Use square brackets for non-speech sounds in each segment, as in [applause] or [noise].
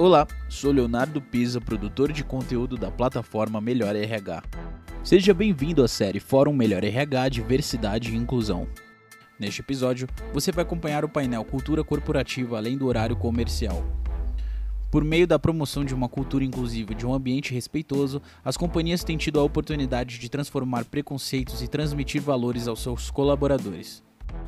Olá, sou Leonardo Pisa, produtor de conteúdo da plataforma Melhor RH. Seja bem-vindo à série Fórum Melhor RH Diversidade e Inclusão. Neste episódio, você vai acompanhar o painel Cultura Corporativa além do horário comercial. Por meio da promoção de uma cultura inclusiva e de um ambiente respeitoso, as companhias têm tido a oportunidade de transformar preconceitos e transmitir valores aos seus colaboradores.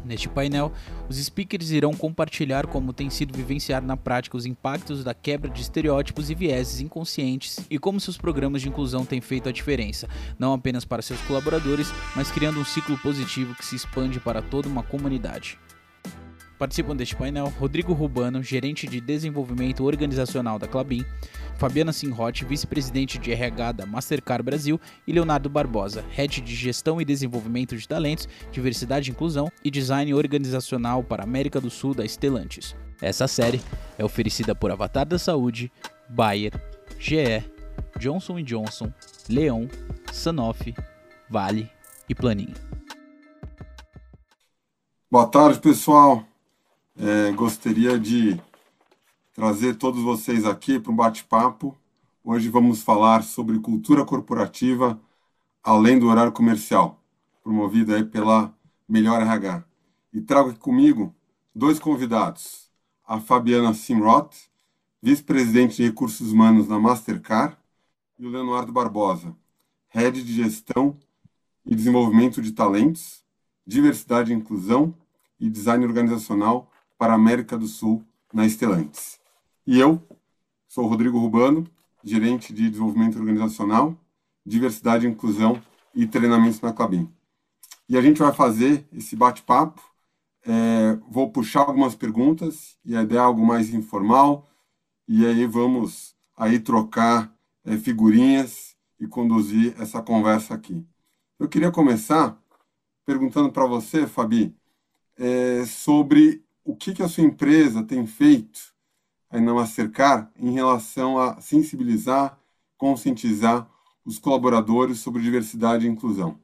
Neste painel, os speakers irão compartilhar como tem sido vivenciar na prática os impactos da quebra de estereótipos e vieses inconscientes e como seus programas de inclusão têm feito a diferença, não apenas para seus colaboradores, mas criando um ciclo positivo que se expande para toda uma comunidade. Participam deste painel Rodrigo Rubano, gerente de desenvolvimento organizacional da Clabin, Fabiana Sinrotti, vice-presidente de RH da Mastercard Brasil, e Leonardo Barbosa, head de gestão e desenvolvimento de talentos, diversidade e inclusão e design organizacional para a América do Sul da Stellantis. Essa série é oferecida por Avatar da Saúde, Bayer, GE, Johnson Johnson, Leon, Sanofi, Vale e Planinho. Boa tarde, pessoal. É, gostaria de trazer todos vocês aqui para um bate-papo. Hoje vamos falar sobre cultura corporativa além do horário comercial, promovido aí pela Melhor RH. E trago aqui comigo dois convidados, a Fabiana Simroth, vice-presidente de recursos humanos na Mastercard, e o Leonardo Barbosa, head de gestão e desenvolvimento de talentos, diversidade e inclusão e design organizacional para a América do Sul na Estelantes. E eu sou Rodrigo Rubano, gerente de desenvolvimento organizacional, diversidade, inclusão e treinamentos na Clabin. E a gente vai fazer esse bate-papo. É, vou puxar algumas perguntas e a ideia é algo mais informal. E aí vamos aí trocar é, figurinhas e conduzir essa conversa aqui. Eu queria começar perguntando para você, Fabi, é, sobre o que, que a sua empresa tem feito aí na Mastercard em relação a sensibilizar, conscientizar os colaboradores sobre diversidade e inclusão.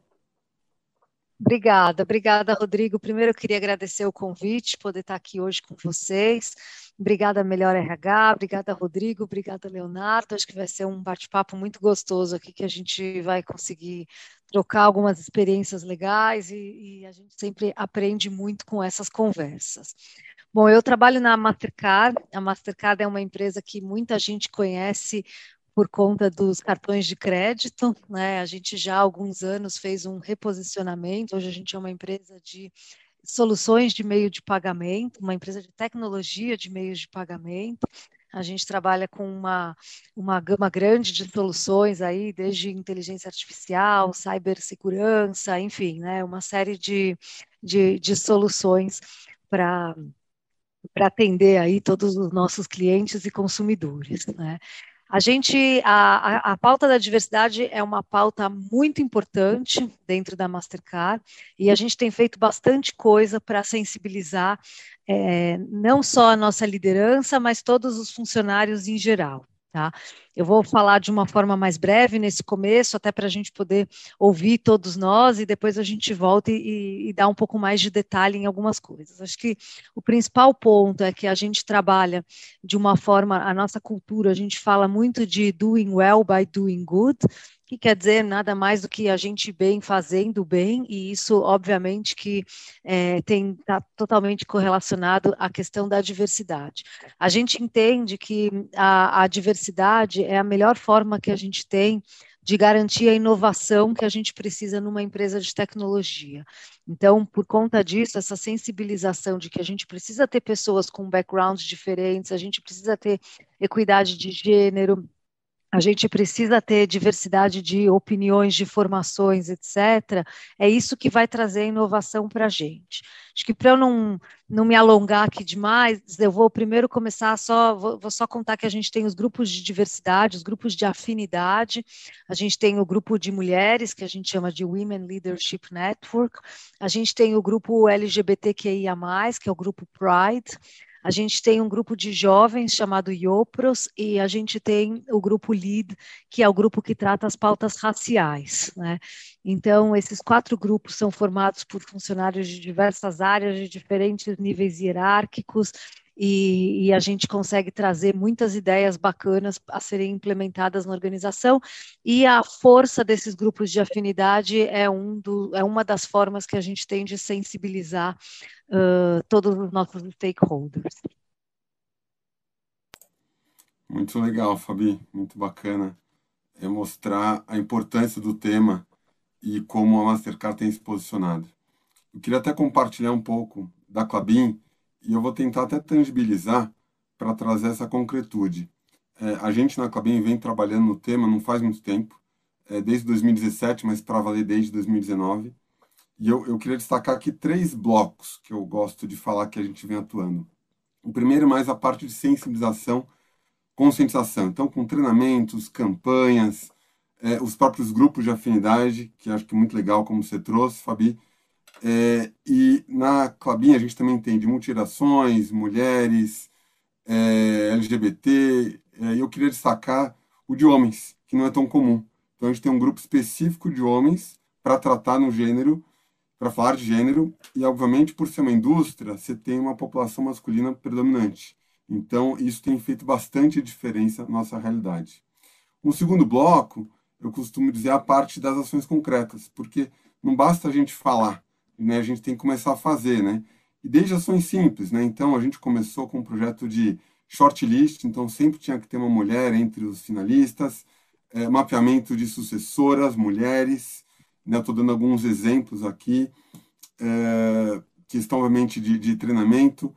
Obrigada, obrigada, Rodrigo. Primeiro, eu queria agradecer o convite, poder estar aqui hoje com vocês. Obrigada, Melhor RH, obrigada, Rodrigo, obrigada, Leonardo. Acho que vai ser um bate-papo muito gostoso aqui, que a gente vai conseguir trocar algumas experiências legais e, e a gente sempre aprende muito com essas conversas. Bom, eu trabalho na Mastercard. A Mastercard é uma empresa que muita gente conhece por conta dos cartões de crédito, né? A gente já há alguns anos fez um reposicionamento. Hoje a gente é uma empresa de soluções de meio de pagamento, uma empresa de tecnologia de meios de pagamento. A gente trabalha com uma, uma gama grande de soluções aí, desde inteligência artificial, cibersegurança, enfim, né, uma série de, de, de soluções para para atender aí todos os nossos clientes e consumidores, né? A gente, a, a, a, pauta da diversidade é uma pauta muito importante dentro da Mastercard e a gente tem feito bastante coisa para sensibilizar é, não só a nossa liderança, mas todos os funcionários em geral. Tá? Eu vou falar de uma forma mais breve nesse começo, até para a gente poder ouvir todos nós e depois a gente volta e, e dá um pouco mais de detalhe em algumas coisas. Acho que o principal ponto é que a gente trabalha de uma forma, a nossa cultura, a gente fala muito de doing well by doing good, que quer dizer nada mais do que a gente bem fazendo bem, e isso, obviamente, que é, tem está totalmente correlacionado à questão da diversidade. A gente entende que a, a diversidade é a melhor forma que a gente tem de garantir a inovação que a gente precisa numa empresa de tecnologia. Então, por conta disso, essa sensibilização de que a gente precisa ter pessoas com backgrounds diferentes, a gente precisa ter equidade de gênero, a gente precisa ter diversidade de opiniões, de formações, etc. É isso que vai trazer inovação para a gente. Acho que para eu não, não me alongar aqui demais, eu vou primeiro começar só, vou, vou, só contar que a gente tem os grupos de diversidade, os grupos de afinidade, a gente tem o grupo de mulheres, que a gente chama de Women Leadership Network, a gente tem o grupo LGBTQIA+, que é o grupo Pride, a gente tem um grupo de jovens chamado IOPROS e a gente tem o grupo LEAD, que é o grupo que trata as pautas raciais. Né? Então, esses quatro grupos são formados por funcionários de diversas áreas, de diferentes níveis hierárquicos, e, e, a gente consegue trazer muitas ideias bacanas a serem implementadas na organização, e a força desses grupos de afinidade é, um do, é uma das formas que a gente tem de sensibilizar uh, todos os nossos stakeholders. Muito legal, Fabi, muito bacana. É mostrar a importância do tema e como a Mastercard tem se posicionado. Eu queria até compartilhar um pouco da Clabin e eu vou tentar até tangibilizar para trazer essa concretude. É, a gente na Clabin vem trabalhando no tema não faz muito tempo, é, desde 2017, mas para valer desde 2019. E eu, eu queria destacar aqui três blocos que eu gosto de falar que a gente vem atuando. O primeiro é mais a parte de sensibilização, conscientização. Então, com treinamentos, campanhas, é, os próprios grupos de afinidade, que acho que é muito legal como você trouxe, Fabi. É, e na Clabinha a gente também tem de multirações, mulheres, é, LGBT, é, eu queria destacar o de homens, que não é tão comum. Então a gente tem um grupo específico de homens para tratar no gênero, para falar de gênero, e obviamente por ser uma indústria, você tem uma população masculina predominante. Então isso tem feito bastante diferença na nossa realidade. Um segundo bloco eu costumo dizer a parte das ações concretas, porque não basta a gente falar, né? A gente tem que começar a fazer, né? E desde ações simples, né? Então a gente começou com um projeto de shortlist, então sempre tinha que ter uma mulher entre os finalistas, é, mapeamento de sucessoras, mulheres, né? Estou dando alguns exemplos aqui, é, questão obviamente de, de treinamento,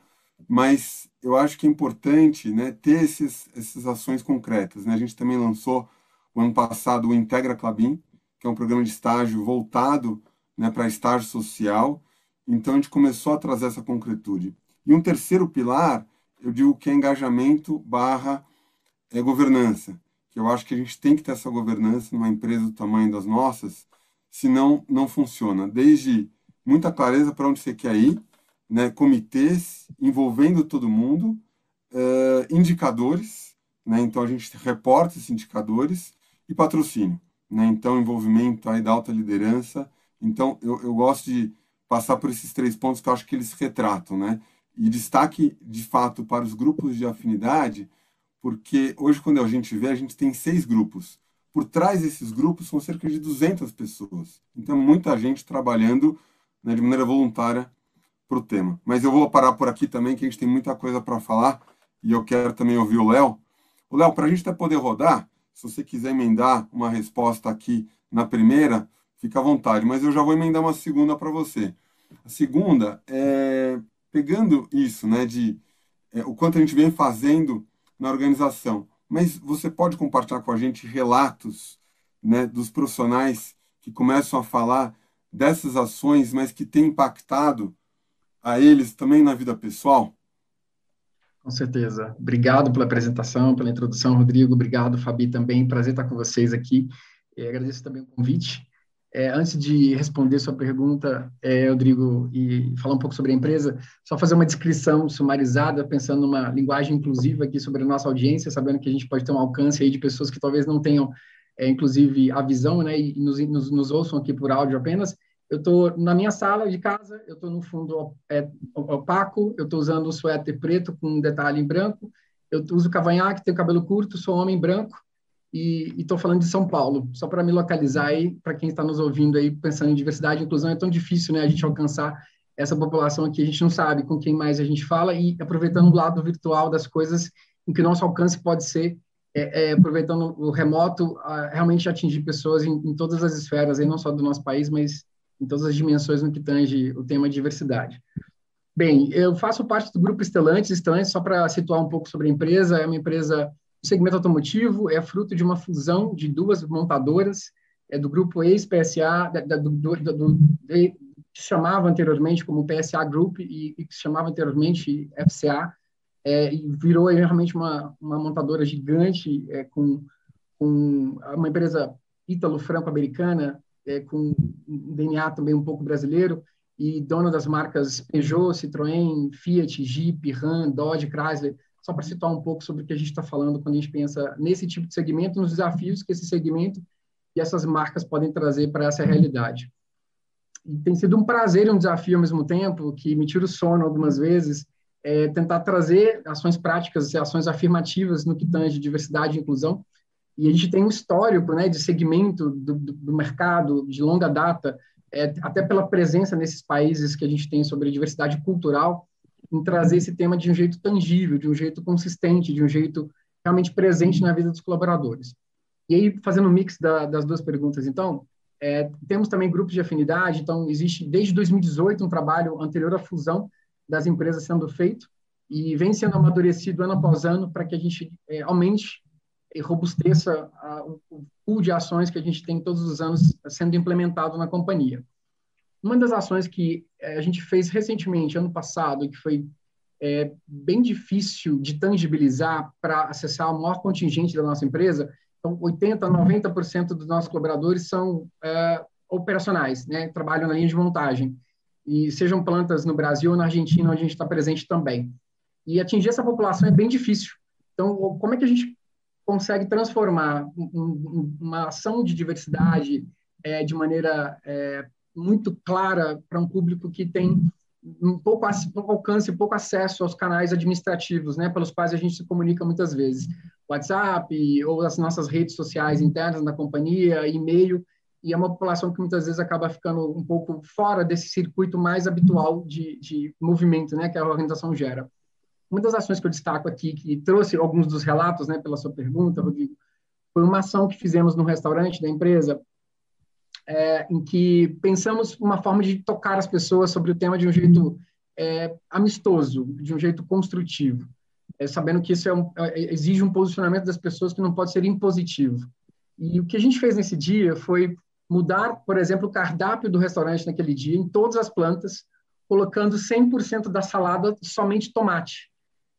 mas eu acho que é importante, né? Ter esses, essas ações concretas, né? A gente também lançou o ano passado o Integra Clabin, que é um programa de estágio voltado né, para estágio social. Então a gente começou a trazer essa concretude. E um terceiro pilar, eu digo que é engajamento barra é, governança, que eu acho que a gente tem que ter essa governança numa empresa do tamanho das nossas, senão não funciona. Desde muita clareza para onde você quer ir, né, comitês envolvendo todo mundo, uh, indicadores, né, então a gente reporta esses indicadores e patrocínio. Né? Então, envolvimento aí da alta liderança. Então, eu, eu gosto de passar por esses três pontos que eu acho que eles retratam. Né? E destaque, de fato, para os grupos de afinidade, porque hoje, quando a gente vê, a gente tem seis grupos. Por trás desses grupos são cerca de 200 pessoas. Então, muita gente trabalhando né, de maneira voluntária para o tema. Mas eu vou parar por aqui também, que a gente tem muita coisa para falar e eu quero também ouvir o Léo. O Léo, para a gente até poder rodar, se você quiser emendar uma resposta aqui na primeira, fica à vontade, mas eu já vou emendar uma segunda para você. A segunda é pegando isso, né, de é, o quanto a gente vem fazendo na organização. Mas você pode compartilhar com a gente relatos, né, dos profissionais que começam a falar dessas ações, mas que têm impactado a eles também na vida pessoal? Com certeza. Obrigado pela apresentação, pela introdução, Rodrigo. Obrigado, Fabi, também. Prazer estar com vocês aqui. E agradeço também o convite. É, antes de responder sua pergunta, é, Rodrigo, e falar um pouco sobre a empresa, só fazer uma descrição sumarizada, pensando numa linguagem inclusiva aqui sobre a nossa audiência, sabendo que a gente pode ter um alcance aí de pessoas que talvez não tenham, é, inclusive, a visão, né, e nos, nos, nos ouçam aqui por áudio apenas. Eu estou na minha sala de casa, eu estou no fundo é, opaco, eu estou usando um suéter preto com um detalhe em branco, eu uso cavanhaque, tenho cabelo curto, sou homem branco e estou falando de São Paulo, só para me localizar aí, para quem está nos ouvindo aí, pensando em diversidade e inclusão, é tão difícil né, a gente alcançar essa população aqui, a gente não sabe com quem mais a gente fala e aproveitando o lado virtual das coisas em que nosso alcance pode ser é, é, aproveitando o remoto, realmente atingir pessoas em, em, todas as esferas, aí, não só do nosso país, mas em todas as dimensões no que tange o tema diversidade. Bem, eu faço parte do grupo Estelantes. Estelantes, só para situar um pouco sobre a empresa, é uma empresa do segmento automotivo, é fruto de uma fusão de duas montadoras, é do grupo ex-PSA, do, que chamava anteriormente como PSA Group e, e que chamava anteriormente FCA, é, e virou realmente uma, uma montadora gigante, é, com, com uma empresa ítalo-franco-americana, é, com um DNA também um pouco brasileiro, e dona das marcas Peugeot, Citroën, Fiat, Jeep, Ram, Dodge, Chrysler, só para citar um pouco sobre o que a gente está falando quando a gente pensa nesse tipo de segmento, nos desafios que esse segmento e essas marcas podem trazer para essa realidade. E tem sido um prazer e um desafio ao mesmo tempo, que me tira o sono algumas vezes, é tentar trazer ações práticas e ações afirmativas no que tange diversidade e inclusão. E a gente tem um histórico né, de segmento do, do mercado de longa data, é, até pela presença nesses países que a gente tem sobre diversidade cultural, em trazer esse tema de um jeito tangível, de um jeito consistente, de um jeito realmente presente na vida dos colaboradores. E aí, fazendo um mix da, das duas perguntas, então, é, temos também grupos de afinidade, então existe desde 2018 um trabalho anterior à fusão das empresas sendo feito e vem sendo amadurecido ano após ano para que a gente é, aumente e robusteça a, o pool de ações que a gente tem todos os anos sendo implementado na companhia. Uma das ações que é, a gente fez recentemente, ano passado, que foi é, bem difícil de tangibilizar para acessar o maior contingente da nossa empresa, então 80, 90% dos nossos colaboradores são é, operacionais, né, trabalham na linha de montagem, e sejam plantas no Brasil ou na Argentina, onde a gente está presente também. E atingir essa população é bem difícil. Então, como é que a gente consegue transformar uma ação de diversidade é, de maneira é, muito clara para um público que tem um pouco, pouco alcance, pouco acesso aos canais administrativos, né, pelos quais a gente se comunica muitas vezes, WhatsApp ou as nossas redes sociais internas da companhia, e-mail, e é uma população que muitas vezes acaba ficando um pouco fora desse circuito mais habitual de, de movimento, né, que a organização gera. Uma das ações que eu destaco aqui, que trouxe alguns dos relatos, né, pela sua pergunta, Rodrigo, foi uma ação que fizemos no restaurante da empresa, é, em que pensamos uma forma de tocar as pessoas sobre o tema de um jeito é, amistoso, de um jeito construtivo, é, sabendo que isso é um, é, exige um posicionamento das pessoas que não pode ser impositivo. E o que a gente fez nesse dia foi mudar, por exemplo, o cardápio do restaurante naquele dia, em todas as plantas, colocando 100% da salada somente tomate.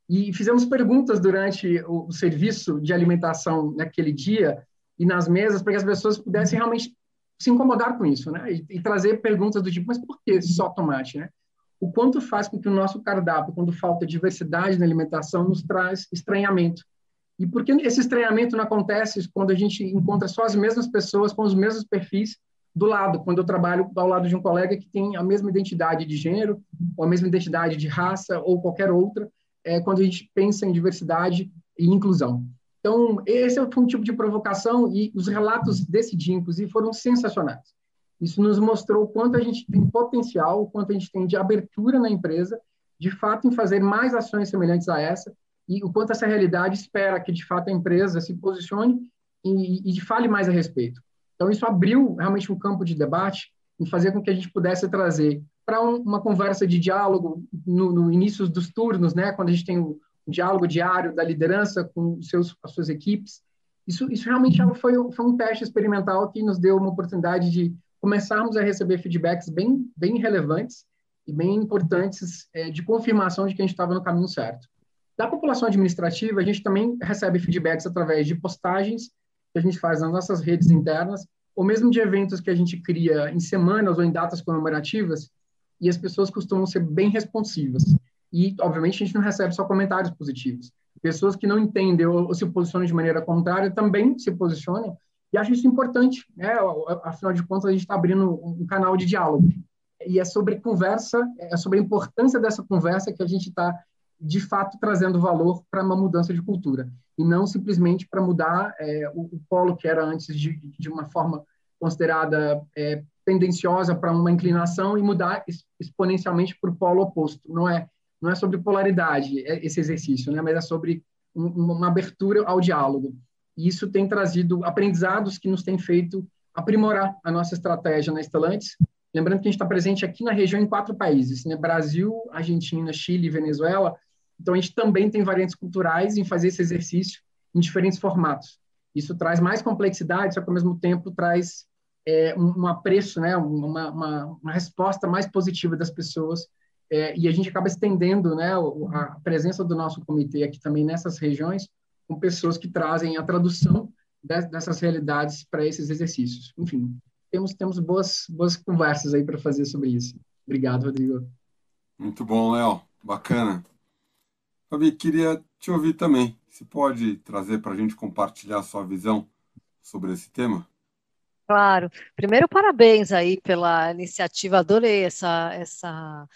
E fizemos perguntas durante o, o serviço de alimentação naquele dia e nas mesas para que as pessoas pudessem realmente se incomodar com isso, né? E, e, trazer perguntas do tipo, mas por que só tomate, né? O quanto faz com que o nosso cardápio, quando falta diversidade na alimentação, nos traz estranhamento. E por que esse estranhamento não acontece quando a gente encontra só as mesmas pessoas com os mesmos perfis do lado, quando eu trabalho ao lado de um colega que tem a mesma identidade de gênero, ou a mesma identidade de raça, ou qualquer outra, é, quando a gente pensa em diversidade e inclusão. Então, esse foi um tipo de provocação e os relatos desse dia, inclusive, foram sensacionais. Isso nos mostrou o quanto a gente tem potencial, o quanto a gente tem de abertura na empresa, de fato, em fazer mais ações semelhantes a essa, e o quanto essa realidade espera que, de fato, a empresa se posicione e, e fale mais a respeito. Então, isso abriu realmente um campo de debate e fazer com que a gente pudesse trazer para um, uma conversa de diálogo no, no início dos turnos, né, quando a gente tem o, diálogo diário da liderança com seus, as suas equipes. Isso, isso realmente foi, foi um teste experimental que nos deu uma oportunidade de começarmos a receber feedbacks bem, bem relevantes e bem importantes é, de confirmação de que a gente estava no caminho certo. Da população administrativa, a gente também recebe feedbacks através de postagens que a gente faz nas nossas redes internas, ou mesmo de eventos que a gente cria em semanas ou em datas comemorativas, e as pessoas costumam ser bem responsivas. E, obviamente, a gente não recebe só comentários positivos. Pessoas que não entendem ou, ou se posicionam de maneira contrária também se posicionam. E acho isso importante. Né? Afinal de contas, a gente está abrindo um canal de diálogo. E é sobre conversa, é sobre a importância dessa conversa que a gente está, de fato, trazendo valor para uma mudança de cultura. E não simplesmente para mudar é, o, o, polo que era antes de, de uma forma considerada é, tendenciosa para uma inclinação e mudar exponencialmente para o polo oposto. Não é não é sobre polaridade é esse exercício, né? mas é sobre um, uma abertura ao diálogo. E isso tem trazido aprendizados que nos têm feito aprimorar a nossa estratégia na Estelantes. Lembrando que a gente está presente aqui na região em quatro países, né? Brasil, Argentina, Chile e Venezuela. Então, a gente também tem variantes culturais em fazer esse exercício em diferentes formatos. Isso traz mais complexidade, só que, ao mesmo tempo, traz é, um, um apreço, né? uma, uma, uma resposta mais positiva das pessoas é, e a gente acaba estendendo né, a presença do nosso comitê aqui também nessas regiões, com pessoas que trazem a tradução dessas realidades para esses exercícios. Enfim, temos, temos boas, boas conversas aí para fazer sobre isso. Obrigado, Rodrigo. Muito bom, Léo. Bacana. Fabi, queria te ouvir também. Você pode trazer para a gente compartilhar a sua visão sobre esse tema? Claro. Primeiro, parabéns aí pela iniciativa. Adorei essa, essa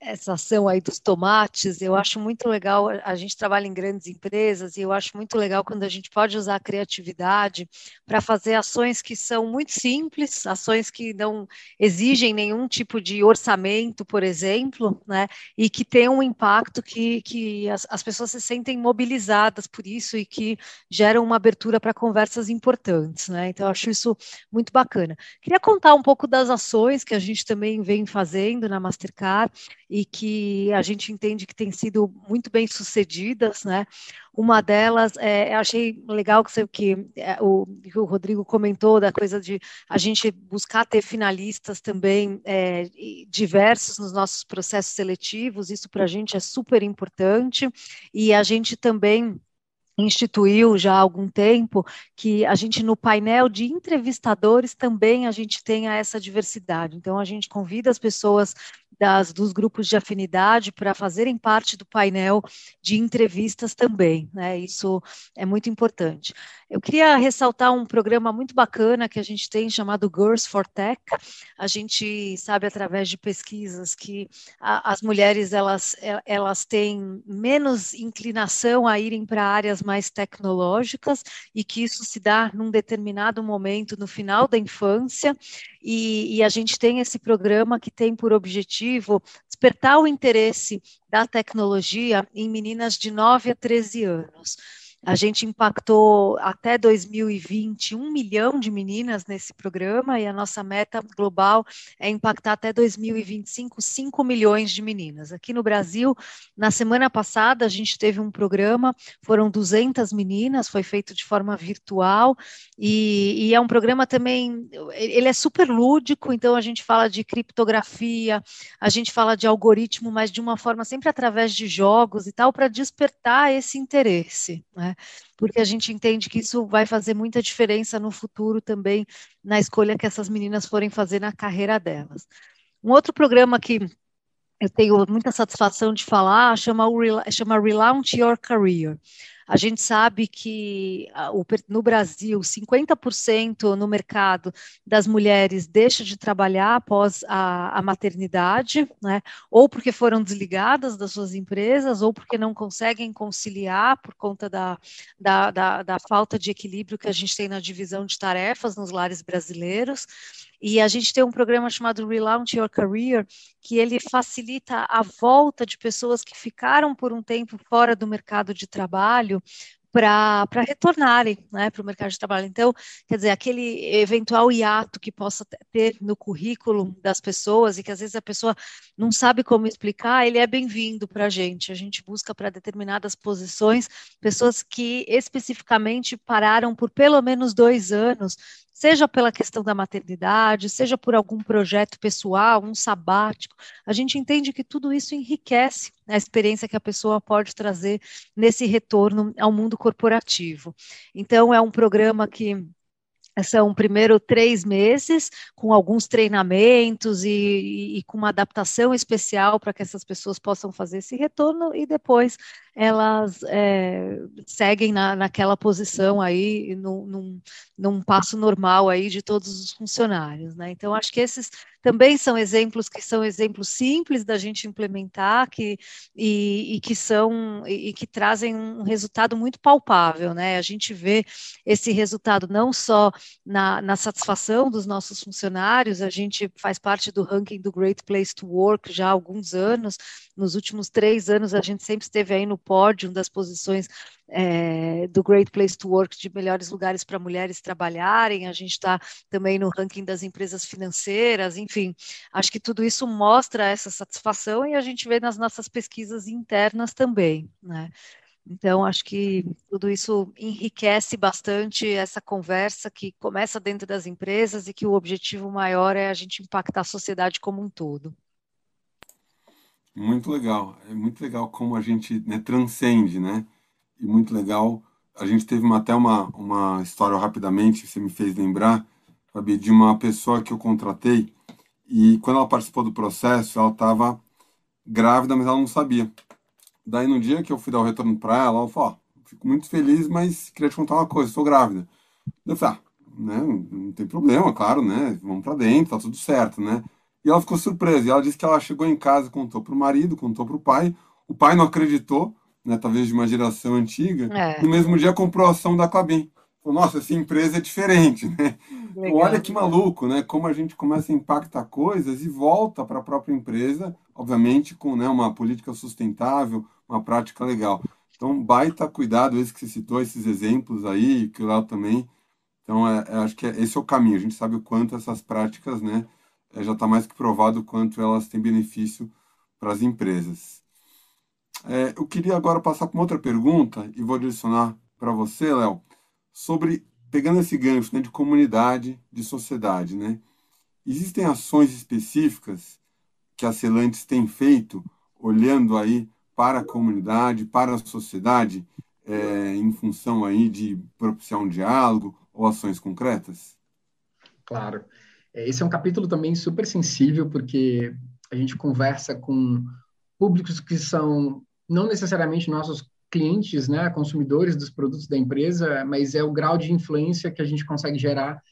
essa ação aí dos tomates, eu acho muito legal, a gente trabalha em grandes empresas e eu acho muito legal quando a gente pode usar a criatividade para fazer ações que são muito simples, ações que não exigem nenhum tipo de orçamento, por exemplo, né, e que tem um impacto que, que as, as pessoas se sentem mobilizadas por isso e que geram uma abertura para conversas importantes, né, então eu acho isso muito bacana. Queria contar um pouco das ações que a gente também vem fazendo na Mastercard, e que a gente entende que tem sido muito bem sucedidas, né? Uma delas, é, achei legal que, que, é, o, que o Rodrigo comentou da coisa de a gente buscar ter finalistas também é, diversos nos nossos processos seletivos, isso para a gente é super importante, e a gente também instituiu já há algum tempo que a gente no painel de entrevistadores também a gente tenha essa diversidade. Então a gente convida as pessoas das, dos grupos de afinidade para fazerem parte do painel de entrevistas também, né? Isso é muito importante. Eu queria ressaltar um programa muito bacana que a gente tem chamado Girls for Tech. A gente sabe através de pesquisas que a, as mulheres elas, elas têm menos inclinação a irem para áreas mais tecnológicas e que isso se dá num determinado momento no final da infância e, e, a gente tem esse programa que tem por objetivo despertar o interesse da tecnologia em meninas de 9 a 13 anos. A gente impactou até 2020 um milhão de meninas nesse programa e a nossa meta global é impactar até 2025 5 milhões de meninas. Aqui no Brasil, na semana passada, a gente teve um programa, foram 200 meninas, foi feito de forma virtual e, e é um programa também, ele é super lúdico, então a gente fala de criptografia, a gente fala de algoritmo, mas de uma forma sempre através de jogos e tal, para despertar esse interesse. Né? Porque a gente entende que isso vai fazer muita diferença no futuro também na escolha que essas meninas forem fazer na carreira delas. Um outro programa que eu tenho muita satisfação de falar chama, chama Relaunch Your Career. A gente sabe que no Brasil, 50% no mercado das mulheres deixa de trabalhar após a, a maternidade, né? ou porque foram desligadas das suas empresas, ou porque não conseguem conciliar por conta da, da, da, da falta de equilíbrio que a gente tem na divisão de tarefas nos lares brasileiros. E a gente tem um programa chamado Relaunch Your Career, que ele facilita a volta de pessoas que ficaram por um tempo fora do mercado de trabalho para retornarem né, para o mercado de trabalho. Então, quer dizer, aquele eventual hiato que possa ter no currículo das pessoas e que às vezes a pessoa não sabe como explicar, ele é bem-vindo para a gente. A gente busca para determinadas posições pessoas que especificamente pararam por pelo menos dois anos seja pela questão da maternidade, seja por algum projeto pessoal, um sabático, a gente entende que tudo isso enriquece a experiência que a pessoa pode trazer nesse retorno ao mundo corporativo. Então, é um programa que são primeiro três meses com alguns treinamentos e, e, e com uma adaptação especial para que essas pessoas possam fazer esse retorno e depois elas é, seguem na, naquela posição aí, num, num, num, passo normal aí de todos os funcionários, né? Então, acho que esses também são exemplos que são exemplos simples da gente implementar que, e, e que são e, e, que trazem um resultado muito palpável, né? A gente vê esse resultado não só na, na satisfação dos nossos funcionários, a gente faz parte do ranking do Great Place to Work já há alguns anos, nos últimos três anos a gente sempre esteve aí no pódio das posições é, do Great Place to Work de melhores lugares para mulheres trabalharem, a gente está também no ranking das empresas financeiras, enfim, acho que tudo isso mostra essa satisfação e a gente vê nas nossas pesquisas internas também, né? Então, acho que tudo isso enriquece bastante essa conversa que começa dentro das empresas e que o objetivo maior é a gente impactar a sociedade como um todo. Muito legal, é muito legal como a gente né, transcende, né? e muito legal. A gente teve uma, até uma, uma história rapidamente, você me fez lembrar, Fabi, de uma pessoa que eu contratei e quando ela participou do processo, ela estava grávida, mas ela não sabia. Daí no dia que eu fui dar o retorno para ela, ela falou: oh, fico muito feliz, mas queria te contar uma coisa, estou grávida. Eu falei: ah, né, não tem problema, claro, né? Vamos para dentro, tá tudo certo, né? E ela ficou surpresa. E ela disse que ela chegou em casa, contou para o marido, contou para o pai. O pai não acreditou, né, talvez de uma geração antiga. É. No mesmo dia comprou a ação da Clabin. Falou, nossa, essa empresa é diferente, né? Então, olha que maluco, né? Como a gente começa a impactar coisas e volta para a própria empresa, obviamente com né, uma política sustentável, uma prática legal. Então, baita cuidado, esse que você citou, esses exemplos aí, que o Léo também. Então, é, é, acho que é, esse é o caminho. A gente sabe o quanto essas práticas, né, já está mais que provado quanto elas têm benefício para as empresas. É, eu queria agora passar para uma outra pergunta e vou direcionar para você, Léo, sobre pegando esse gancho né, de comunidade, de sociedade, né? Existem ações específicas que a Celantes tem feito, olhando aí para a comunidade, para a sociedade, é, em função aí de propiciar um diálogo ou ações concretas? Claro. É, esse é um capítulo também super sensível, porque a gente conversa com públicos que são não necessariamente nossos clientes, né, consumidores dos produtos da empresa, mas é o grau de influência que a gente consegue gerar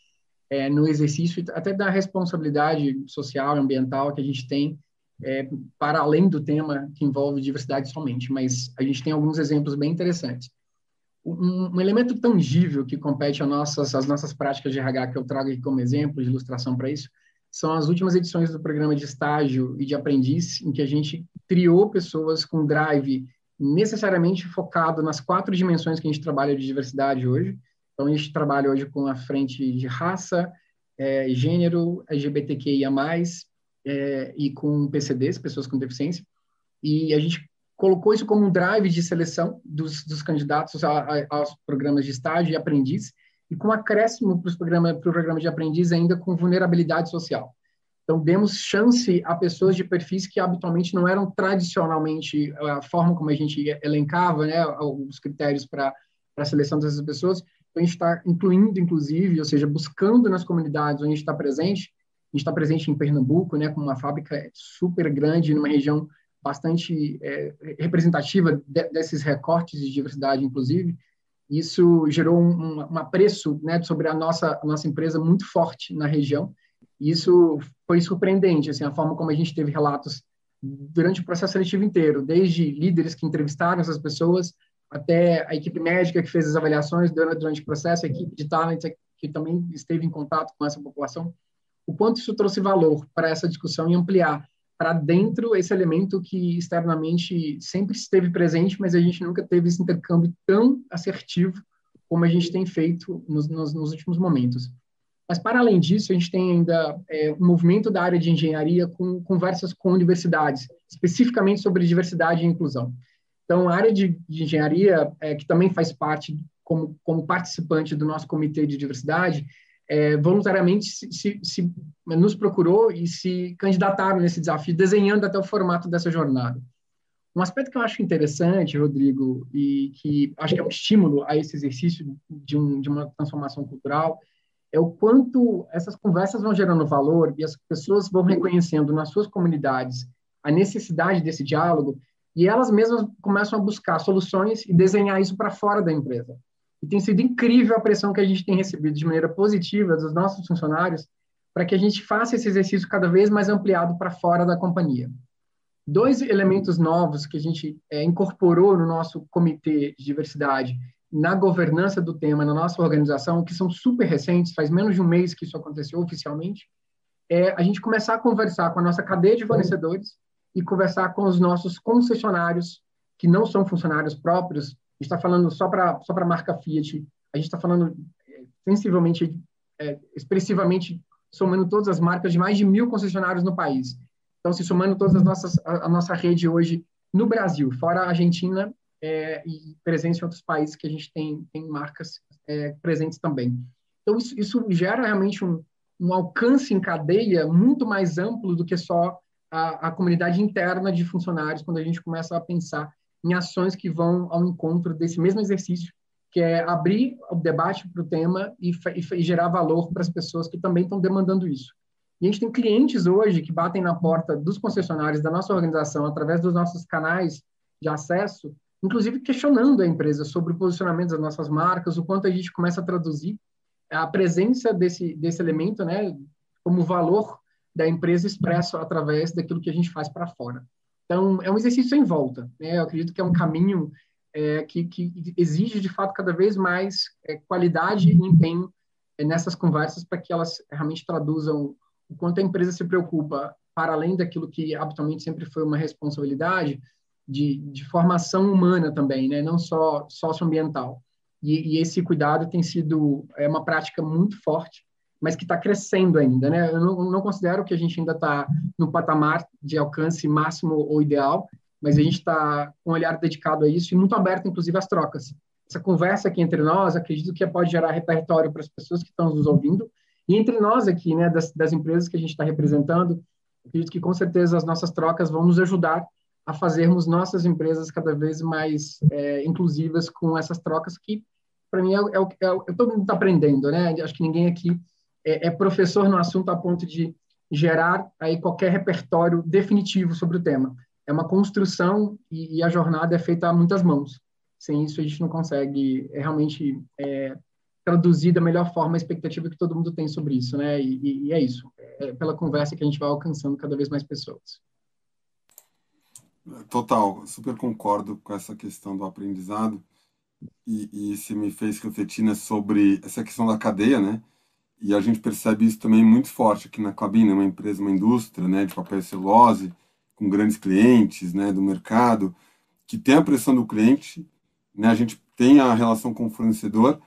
é, no exercício, até da responsabilidade social e ambiental que a gente tem é, para além do tema que envolve diversidade somente, mas a gente tem alguns exemplos bem interessantes. Um, um elemento tangível que compete às nossas, às nossas práticas de RH, que eu trago aqui como exemplo de ilustração para isso, são as últimas edições do programa de estágio e de aprendiz, em que a gente criou pessoas com drive necessariamente focado nas quatro dimensões que a gente trabalha de diversidade hoje. Então, a gente trabalha hoje com a frente de raça, é, gênero, LGBTQIA+, é, e com PCDs, pessoas com deficiência. E a gente colocou isso como um drive de seleção dos, dos candidatos a, a, aos programas de estágio e aprendiz, e com acréscimo para o programa, programa de aprendiz ainda com vulnerabilidade social. Então, demos chance a pessoas de perfis que habitualmente não eram tradicionalmente a forma como a gente elencava, né, os critérios para a seleção dessas pessoas. Então, a gente está incluindo, inclusive, ou seja, buscando nas comunidades onde a gente está presente. A gente está presente em Pernambuco, né, com uma fábrica super grande, numa região bastante é, representativa de, desses recortes de diversidade, inclusive. Isso gerou um, um apreço né, sobre a nossa, a nossa empresa muito forte na região isso foi surpreendente, assim, a forma como a gente teve relatos durante o processo seletivo inteiro, desde líderes que entrevistaram essas pessoas, até a equipe médica que fez as avaliações durante, durante o processo, a equipe de talent que também esteve em contato com essa população, o quanto isso trouxe valor para essa discussão e ampliar para dentro esse elemento que externamente sempre esteve presente, mas a gente nunca teve esse intercâmbio tão assertivo como a gente tem feito nos, nos, nos últimos momentos. Mas, para além disso, a gente tem ainda é, um movimento da área de engenharia com conversas com universidades, especificamente sobre diversidade e inclusão. Então, a área de, de engenharia, é, que também faz parte como, como participante do nosso comitê de diversidade, é, voluntariamente se, se, se, nos procurou e se candidataram nesse desafio, desenhando até o formato dessa jornada. Um aspecto que eu acho interessante, Rodrigo, e que acho que é um estímulo a esse exercício de, um, de uma transformação cultural, é o quanto essas conversas vão gerando valor e as pessoas vão reconhecendo nas suas comunidades a necessidade desse diálogo e elas mesmas começam a buscar soluções e desenhar isso para fora da empresa. E tem sido incrível a pressão que a gente tem recebido de maneira positiva dos nossos funcionários para que a gente faça esse exercício cada vez mais ampliado para fora da companhia. Dois elementos novos que a gente é, incorporou no nosso comitê de diversidade na governança do tema na nossa organização, que são super recentes, faz menos de um mês que isso aconteceu oficialmente, é a gente começar a conversar com a nossa cadeia de fornecedores e conversar com os nossos concessionários, que não são funcionários próprios. Está falando só para só a marca Fiat, a gente está falando é, sensivelmente, é, expressivamente, somando todas as marcas de mais de mil concessionários no país. Então, se somando todas as nossas, a, a nossa rede hoje no Brasil, fora a Argentina, é, e presença em outros países que a gente tem, tem marcas é, presentes também. Então, isso, isso gera realmente um, um, alcance em cadeia muito mais amplo do que só a, a, comunidade interna de funcionários, quando a gente começa a pensar em ações que vão ao encontro desse mesmo exercício, que é abrir o debate para o tema e, e, e gerar valor para as pessoas que também estão demandando isso. E a gente tem clientes hoje que batem na porta dos concessionários da nossa organização através dos nossos canais de acesso inclusive questionando a empresa sobre o posicionamento das nossas marcas, o quanto a gente começa a traduzir a presença desse, desse elemento, né, como valor da empresa expresso através daquilo que a gente faz para fora. Então, é um exercício em volta. Né? Eu acredito que é um caminho é, que, que, exige, de fato, cada vez mais é, qualidade e empenho é, nessas conversas para que elas realmente traduzam o quanto a empresa se preocupa, para além daquilo que habitualmente sempre foi uma responsabilidade, de, de formação humana também, né? não só socioambiental. E, e esse cuidado tem sido é uma prática muito forte mas que está crescendo ainda, né? Eu não, não, considero que a gente ainda está no patamar de alcance máximo ou ideal, mas a gente está com um olhar dedicado a isso e muito aberto, inclusive, às trocas. Essa conversa aqui entre nós, acredito que pode gerar repertório para as pessoas que estão nos ouvindo e entre nós aqui, né, das, das empresas que a gente está representando, acredito que com certeza as nossas trocas vão nos ajudar a fazermos nossas empresas cada vez mais é, inclusivas com essas trocas que, para mim, é, é, é, é, todo mundo está aprendendo, né? Acho que ninguém aqui é, é, professor no assunto a ponto de gerar aí qualquer repertório definitivo sobre o tema. É uma construção e, e a jornada é feita a muitas mãos. Sem isso, a gente não consegue é, realmente é, traduzir da melhor forma a expectativa que todo mundo tem sobre isso, né? E, e é isso. É pela conversa que a gente vai alcançando cada vez mais pessoas. Total, super concordo com essa questão do aprendizado e, e me fez refletir né, sobre essa questão da cadeia, né? E a gente percebe isso também muito forte aqui na Clabina, é uma empresa, uma indústria né, de papel e celulose, com grandes clientes né, do mercado, que tem a pressão do cliente, né, a gente tem a relação com o fornecedor,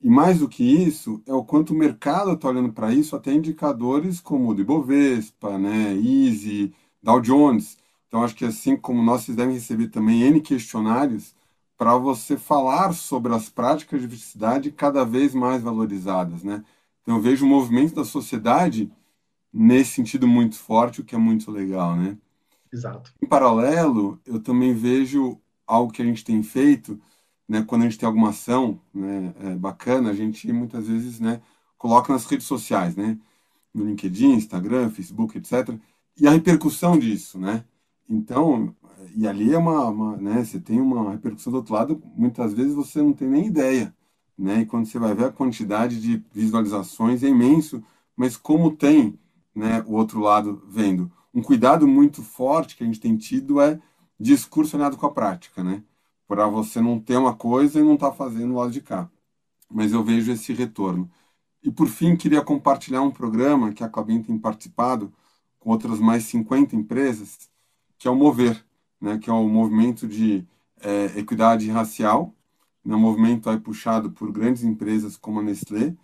e mais do que isso, é o quanto o mercado está olhando para isso, até indicadores como o de Bovespa, né, Easy, Dow Jones. Então, acho que assim como nós, vocês devem receber também N questionários para você falar sobre as práticas de diversidade cada vez mais valorizadas, né? Então eu vejo o movimento da sociedade nesse sentido muito forte, o que é muito legal, né? Exato. Em paralelo, eu também vejo algo que a gente tem feito, né? Quando a gente tem alguma ação, né? É bacana, a gente muitas vezes, né? Coloca nas redes sociais, né? No LinkedIn, Instagram, Facebook, etc. E a repercussão disso, né? Então, e ali é uma, uma né? Você tem uma repercussão do outro lado, muitas vezes você não tem nem ideia né? E quando você vai ver a quantidade de visualizações é imenso, mas como tem, né, o outro lado vendo. Um cuidado muito forte que a gente tem tido é discurso alinhado com a prática, né? Para você não ter uma coisa e não estar tá fazendo o lado de cá. Mas eu vejo esse retorno. E por fim, queria compartilhar um programa que a Clabin tem participado com outras mais 50 empresas, que é o Mover, né? Que é o movimento de é, equidade racial um movimento aí puxado por grandes empresas como a Nestlé.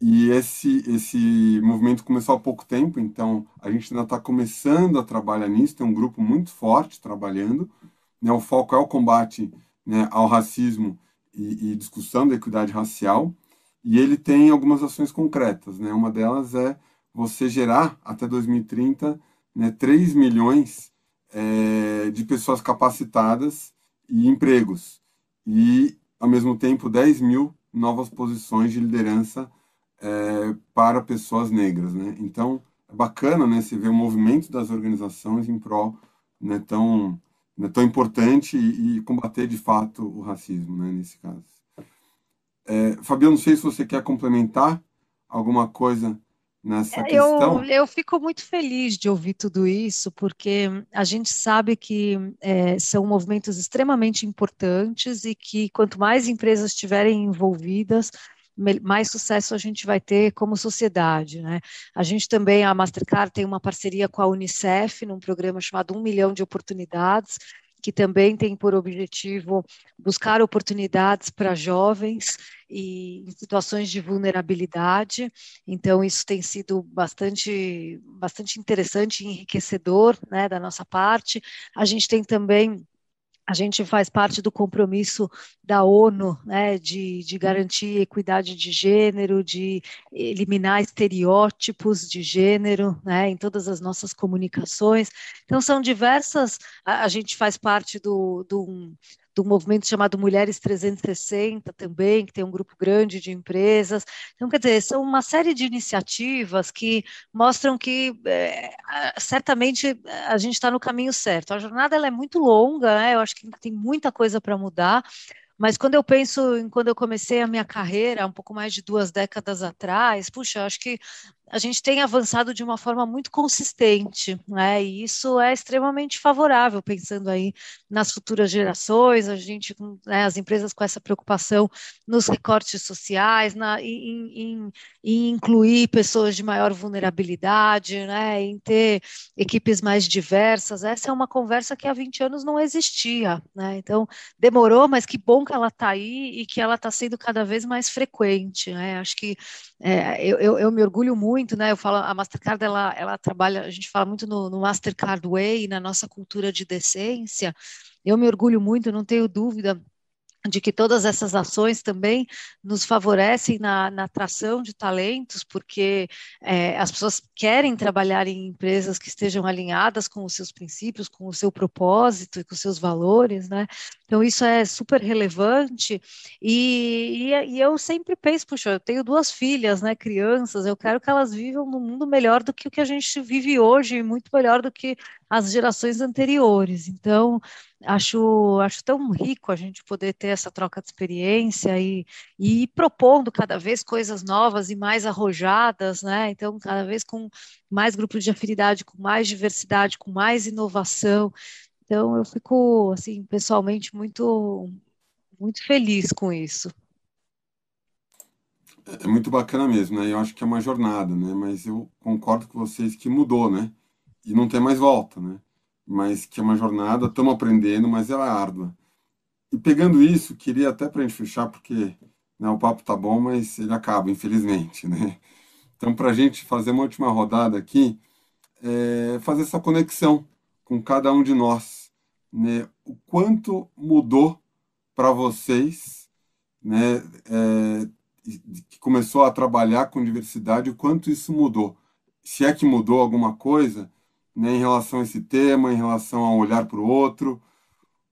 E esse, esse movimento começou há pouco tempo, então a gente ainda está começando a trabalhar nisso, tem um grupo muito forte trabalhando. Né, o foco é o combate né, ao racismo e, e, discussão da equidade racial. E ele tem algumas ações concretas. Né? Uma delas é você gerar até 2030 né, 3 milhões é, de pessoas capacitadas e empregos. E ao mesmo tempo 10 mil novas posições de liderança é, para pessoas negras, né? Então é bacana, né? Você ver o movimento das organizações em prol né, tão né, tão importante e, e, combater de fato o racismo, né? Nesse caso. É, Fabiano, não sei se você quer complementar alguma coisa nessa questão? Eu, eu fico muito feliz de ouvir tudo isso, porque a gente sabe que é, são movimentos extremamente importantes e que quanto mais empresas estiverem envolvidas, mais sucesso a gente vai ter como sociedade. Né? A gente também, a Mastercard tem uma parceria com a Unicef, num programa chamado Um Milhão de Oportunidades, que também tem por objetivo buscar oportunidades para jovens e em situações de vulnerabilidade. Então, isso tem sido bastante, bastante interessante e enriquecedor né, da nossa parte. A gente tem também a gente faz parte do compromisso da ONU né, de, de, garantir equidade de gênero, de eliminar estereótipos de gênero né, em todas as nossas comunicações. Então, são diversas. A, a gente faz parte do, do, do movimento chamado Mulheres 360 também, que tem um grupo grande de empresas. Então, quer dizer, são uma série de iniciativas que mostram que é, certamente a gente está no caminho certo. A jornada ela é muito longa, né? eu acho que tem muita coisa para mudar, mas quando eu penso em quando eu comecei a minha carreira, um pouco mais de duas décadas atrás, puxa, acho que a gente tem avançado de uma forma muito consistente, né? E isso é extremamente favorável, pensando aí nas futuras gerações, a gente, né, as empresas com essa preocupação nos recortes sociais, na, em, em, em incluir pessoas de maior vulnerabilidade, né? Em ter equipes mais diversas. Essa é uma conversa que há 20 anos não existia, né? Então, demorou, mas que bom que ela está aí e que ela está sendo cada vez mais frequente, né? Acho que é, eu, eu, eu, me orgulho muito, né? Eu falo, a Mastercard ela, ela trabalha, a gente fala muito no, no Mastercard Way, na nossa cultura de decência. Eu me orgulho muito, não tenho dúvida de que todas essas ações também nos favorecem na, na atração de talentos, porque é, as pessoas querem trabalhar em empresas que estejam alinhadas com os seus princípios, com o seu propósito e com os seus valores, né? Então, isso é super relevante e, e, e eu sempre penso, puxa, eu tenho duas filhas, né, crianças, eu quero que elas vivam num mundo melhor do que o que a gente vive hoje, muito melhor do que as gerações anteriores. Então, acho, acho tão rico a gente poder ter essa troca de experiência e, e ir propondo cada vez coisas novas e mais arrojadas, né? Então, cada vez com mais grupos de afinidade, com mais diversidade, com mais inovação. Então, eu fico, assim, pessoalmente muito, muito feliz com isso. É muito bacana mesmo, né? Eu acho que é uma jornada, né? Mas eu concordo com vocês que mudou, né? E não tem mais volta, né? mas que é uma jornada, estamos aprendendo, mas ela é árdua. E pegando isso, queria até para a gente fechar, porque né, o papo tá bom, mas ele acaba, infelizmente, né? Então, para a gente fazer uma última rodada aqui, é fazer essa conexão com cada um de nós, né? O quanto mudou para vocês, né? É, que começou a trabalhar com diversidade, o quanto isso mudou. Se é que mudou alguma coisa, né, em relação a esse tema, em relação a olhar para o outro.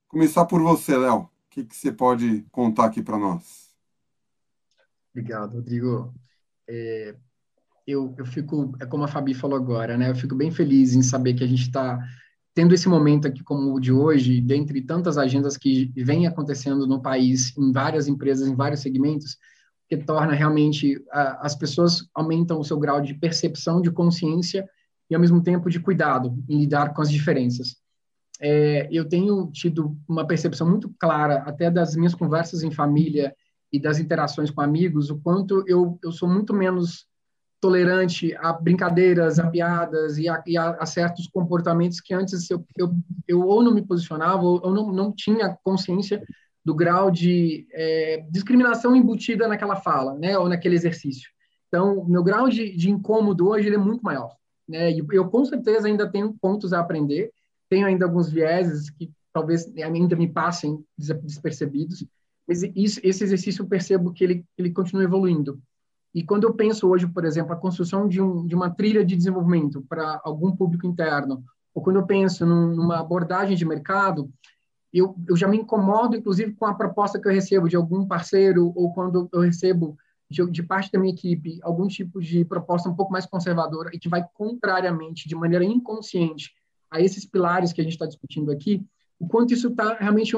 Começar por você, Léo. O que, que você pode contar aqui para nós? Obrigado, Rodrigo. É, eu, eu fico, é como a Fabi falou agora, né? Eu fico bem feliz em saber que a gente está tendo esse momento aqui como o de hoje, dentre tantas agendas que vêm acontecendo no país, em várias empresas, em vários segmentos, que torna realmente a, as pessoas aumentam o seu grau de percepção, de consciência e, ao mesmo tempo, de cuidado em lidar com as diferenças. É, eu tenho tido uma percepção muito clara, até das minhas conversas em família e das interações com amigos, o quanto eu, eu sou muito menos tolerante a brincadeiras, a piadas e a, e a, a certos comportamentos que antes eu, eu, eu ou não me posicionava ou eu não, não tinha consciência do grau de é, discriminação embutida naquela fala, né, ou naquele exercício. Então, meu grau de, de incômodo hoje é muito maior. Né? E eu, com certeza, ainda tenho pontos a aprender, tenho ainda alguns vieses que talvez ainda me passem despercebidos, mas isso, esse exercício eu percebo que ele, ele continua evoluindo. E quando eu penso hoje, por exemplo, a construção de, um, de uma trilha de desenvolvimento para algum público interno, ou quando eu penso num, numa abordagem de mercado, eu, eu já me incomodo, inclusive, com a proposta que eu recebo de algum parceiro, ou quando eu recebo de, parte da minha equipe algum tipo de proposta um pouco mais conservadora e que vai contrariamente, de maneira inconsciente, a esses pilares que a gente está discutindo aqui, o quanto isso tá, realmente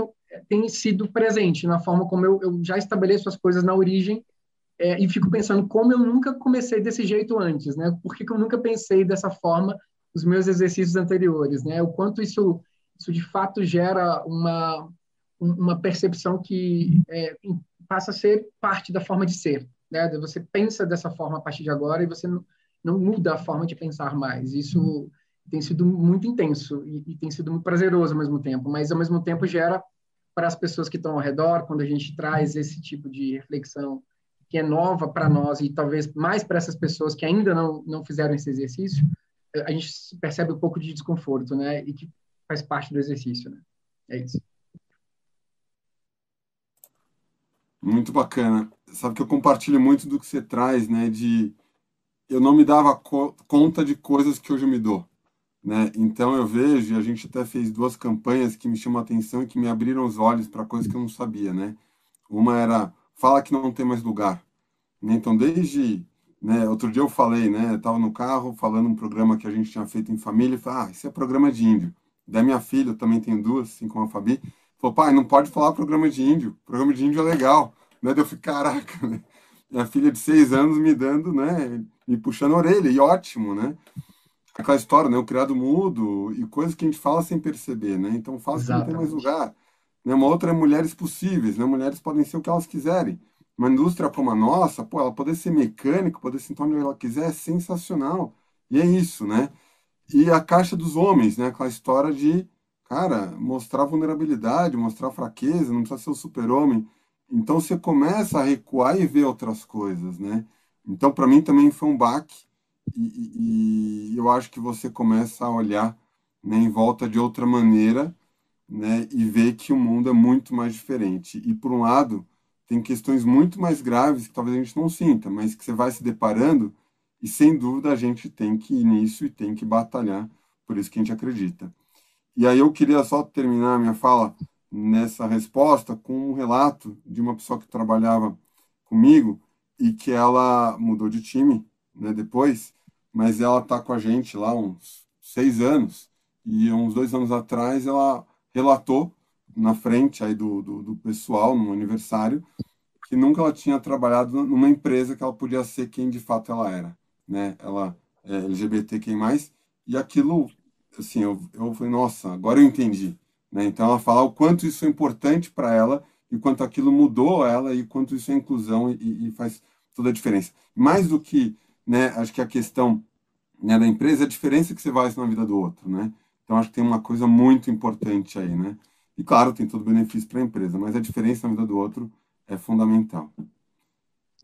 tem sido presente na forma como eu, eu já estabeleço as coisas na origem é, e fico pensando como eu nunca comecei desse jeito antes, né? Por que, que eu nunca pensei dessa forma nos meus exercícios anteriores, né? O quanto isso, isso de fato gera uma, uma percepção que é, passa a ser parte da forma de ser, né? Você pensa dessa forma a partir de agora e você não, muda a forma de pensar mais. Isso tem sido muito intenso e, e, tem sido muito prazeroso ao mesmo tempo, mas ao mesmo tempo gera para as pessoas que estão ao redor, quando a gente traz esse tipo de reflexão que é nova para nós e talvez mais para essas pessoas que ainda não, não fizeram esse exercício, a gente percebe um pouco de desconforto, né? E que faz parte do exercício, né? É isso. Muito bacana. Sabe que eu compartilho muito do que você traz, né? De eu não me dava co conta de coisas que hoje eu me dou, né? Então eu vejo, e a gente até fez duas campanhas que me chamam a atenção e que me abriram os olhos para coisas que eu não sabia, né? Uma era fala que não tem mais lugar. Né? Então desde, né? Outro dia eu falei, né? Eu tava no carro falando um programa que a gente tinha feito em família e falei, ah, isso é programa de índio. Da minha filha, eu também tenho duas, assim como a Fabi Falou, pai, não pode falar programa de índio. Programa de índio é legal. Né? Eu falei, caraca, [laughs] né? e a filha de seis anos me dando, né, me puxando a orelha, e ótimo, né? Aquela história, né, o criado mudo, e coisas que a gente fala sem perceber, né? Então fala que não tem mais lugar. Né? Uma outra é mulheres possíveis, né? Mulheres podem ser o que elas quiserem. Uma indústria como a nossa, pô, ela poder ser mecânica, poder sentar onde ela quiser, é sensacional. E é isso, né? E a caixa dos homens, né? Aquela história de, cara, mostrar vulnerabilidade, mostrar fraqueza, não precisa ser o super-homem. Então você começa a recuar e ver outras coisas, né? Então para mim também foi um baque e, e, eu acho que você começa a olhar né, em volta de outra maneira, né? E ver que o mundo é muito mais diferente. E por um lado tem questões muito mais graves que talvez a gente não sinta, mas que você vai se deparando e sem dúvida a gente tem que ir nisso e tem que batalhar por isso que a gente acredita. E aí eu queria só terminar a minha fala nessa resposta com um relato de uma pessoa que trabalhava comigo e que ela mudou de time né, depois, mas ela está com a gente lá uns seis anos e uns dois anos atrás ela relatou na frente aí do, do, do pessoal no aniversário que nunca ela tinha trabalhado numa empresa que ela podia ser quem de fato ela era, né? Ela é mais e aquilo assim eu, eu falei nossa agora eu entendi né? Então, ela fala o quanto isso é importante para ela e quanto aquilo mudou ela e quanto isso é inclusão e, e, faz toda a diferença. Mais do que, né, acho que a questão né, da empresa é a diferença que você faz na vida do outro, né? Então, acho que tem uma coisa muito importante aí, né? E, claro, tem todo benefício para a empresa, mas a diferença na vida do outro é fundamental.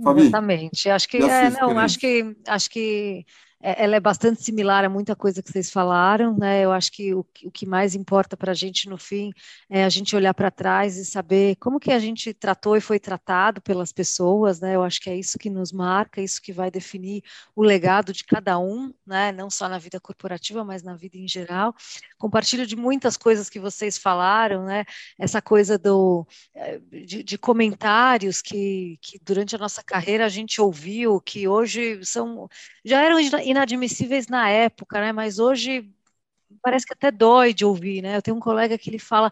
Fabi, Exatamente. Acho que, é, não, acho que, acho que ela é bastante similar a muita coisa que vocês falaram, né? Eu acho que o, o que mais importa para a gente no fim é a gente olhar para trás e saber como que a gente tratou e foi tratado pelas pessoas, né? Eu acho que é isso que nos marca, isso que vai definir o legado de cada um, né? Não só na vida corporativa, mas na vida em geral. Compartilho de muitas coisas que vocês falaram, né? Essa coisa do eh, de, de comentários que, que durante a nossa carreira a gente ouviu, que hoje são já eram inadmissíveis na época, né? Mas hoje parece que até dói de ouvir, né? Eu tenho um colega que ele fala,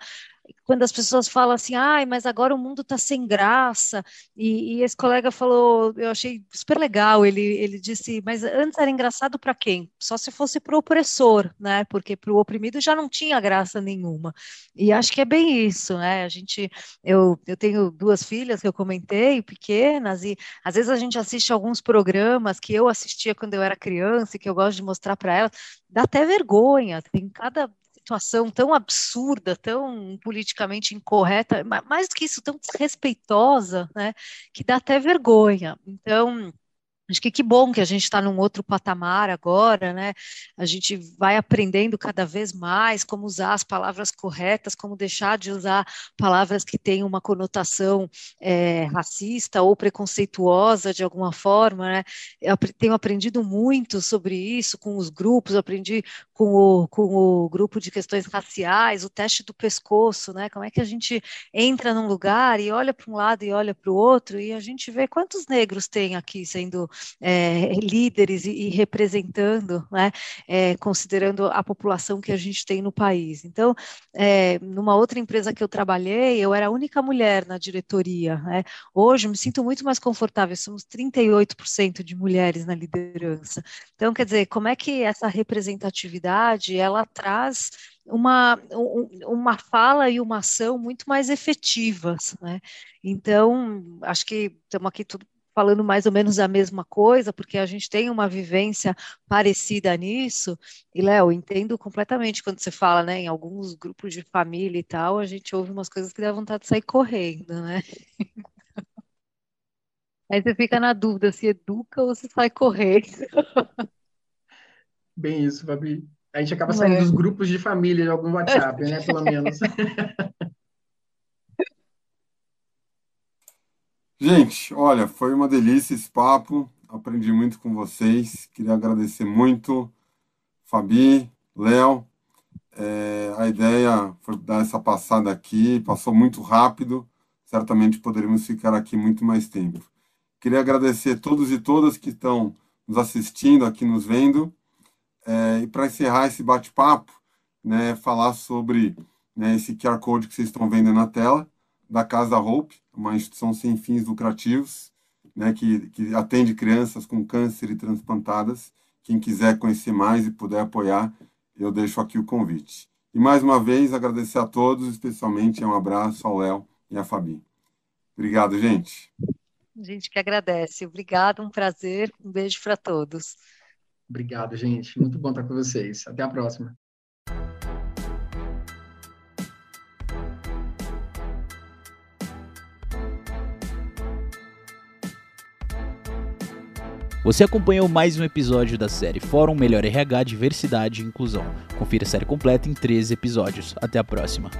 quando as pessoas falam assim, ai, mas agora o mundo está sem graça, e, e, esse colega falou, eu achei super legal, ele, ele disse, mas antes era engraçado para quem? Só se fosse para o opressor, né, porque para o oprimido já não tinha graça nenhuma, e acho que é bem isso, né, a gente, eu, eu tenho duas filhas que eu comentei, pequenas, e às vezes a gente assiste alguns programas que eu assistia quando eu era criança, e que eu gosto de mostrar para elas, dá até vergonha, tem cada situação tão absurda, tão politicamente incorreta, mais do que isso, tão desrespeitosa, né, que dá até vergonha. Então, Acho que que bom que a gente está num outro patamar agora, né? A gente vai aprendendo cada vez mais como usar as palavras corretas, como deixar de usar palavras que têm uma conotação é, racista ou preconceituosa de alguma forma, né? Eu tenho aprendido muito sobre isso com os grupos, aprendi com o, com o grupo de questões raciais, o teste do pescoço, né? Como é que a gente entra num lugar e olha para um lado e olha para o outro e a gente vê quantos negros tem aqui sendo é, líderes e, e, representando, né, é, considerando a população que a gente tem no país. Então, é, numa outra empresa que eu trabalhei, eu era a única mulher na diretoria. Né? Hoje, me sinto muito mais confortável, somos 38% de mulheres na liderança. Então, quer dizer, como é que essa representatividade, ela traz uma, uma fala e uma ação muito mais efetivas, né? Então, acho que estamos aqui tudo falando mais ou menos a mesma coisa, porque a gente tem uma vivência parecida nisso. E, Léo, entendo completamente quando você fala, né, em alguns grupos de família e tal, a gente ouve umas coisas que dá vontade de sair correndo, né? [laughs] Aí você fica na dúvida se educa ou se sai correndo. [laughs] Bem isso, Fabi. A gente acaba saindo é. dos grupos de família de algum WhatsApp, né, pelo menos. [laughs] Gente, olha, foi uma delícia esse papo. Aprendi muito com vocês. Queria agradecer muito, Fabi, Léo. É, a ideia foi dar essa passada aqui, passou muito rápido. Certamente poderíamos ficar aqui muito mais tempo. Queria agradecer a todos e todas que estão nos assistindo, aqui nos vendo. É, e para encerrar esse bate-papo, né, falar sobre né, esse QR Code que vocês estão vendo na tela, da Casa Hope uma instituição sem fins lucrativos, né, que, que atende crianças com câncer e transplantadas. Quem quiser conhecer mais e puder apoiar, eu deixo aqui o convite. E mais uma vez agradecer a todos, especialmente um abraço ao Léo e à Fabi. Obrigado, gente. A gente que agradece. Obrigado, um prazer. Um beijo para todos. Obrigado, gente. Muito bom estar com vocês. Até a próxima. Você acompanhou mais um episódio da série Fórum Melhor RH Diversidade e Inclusão. Confira a série completa em 13 episódios. Até a próxima.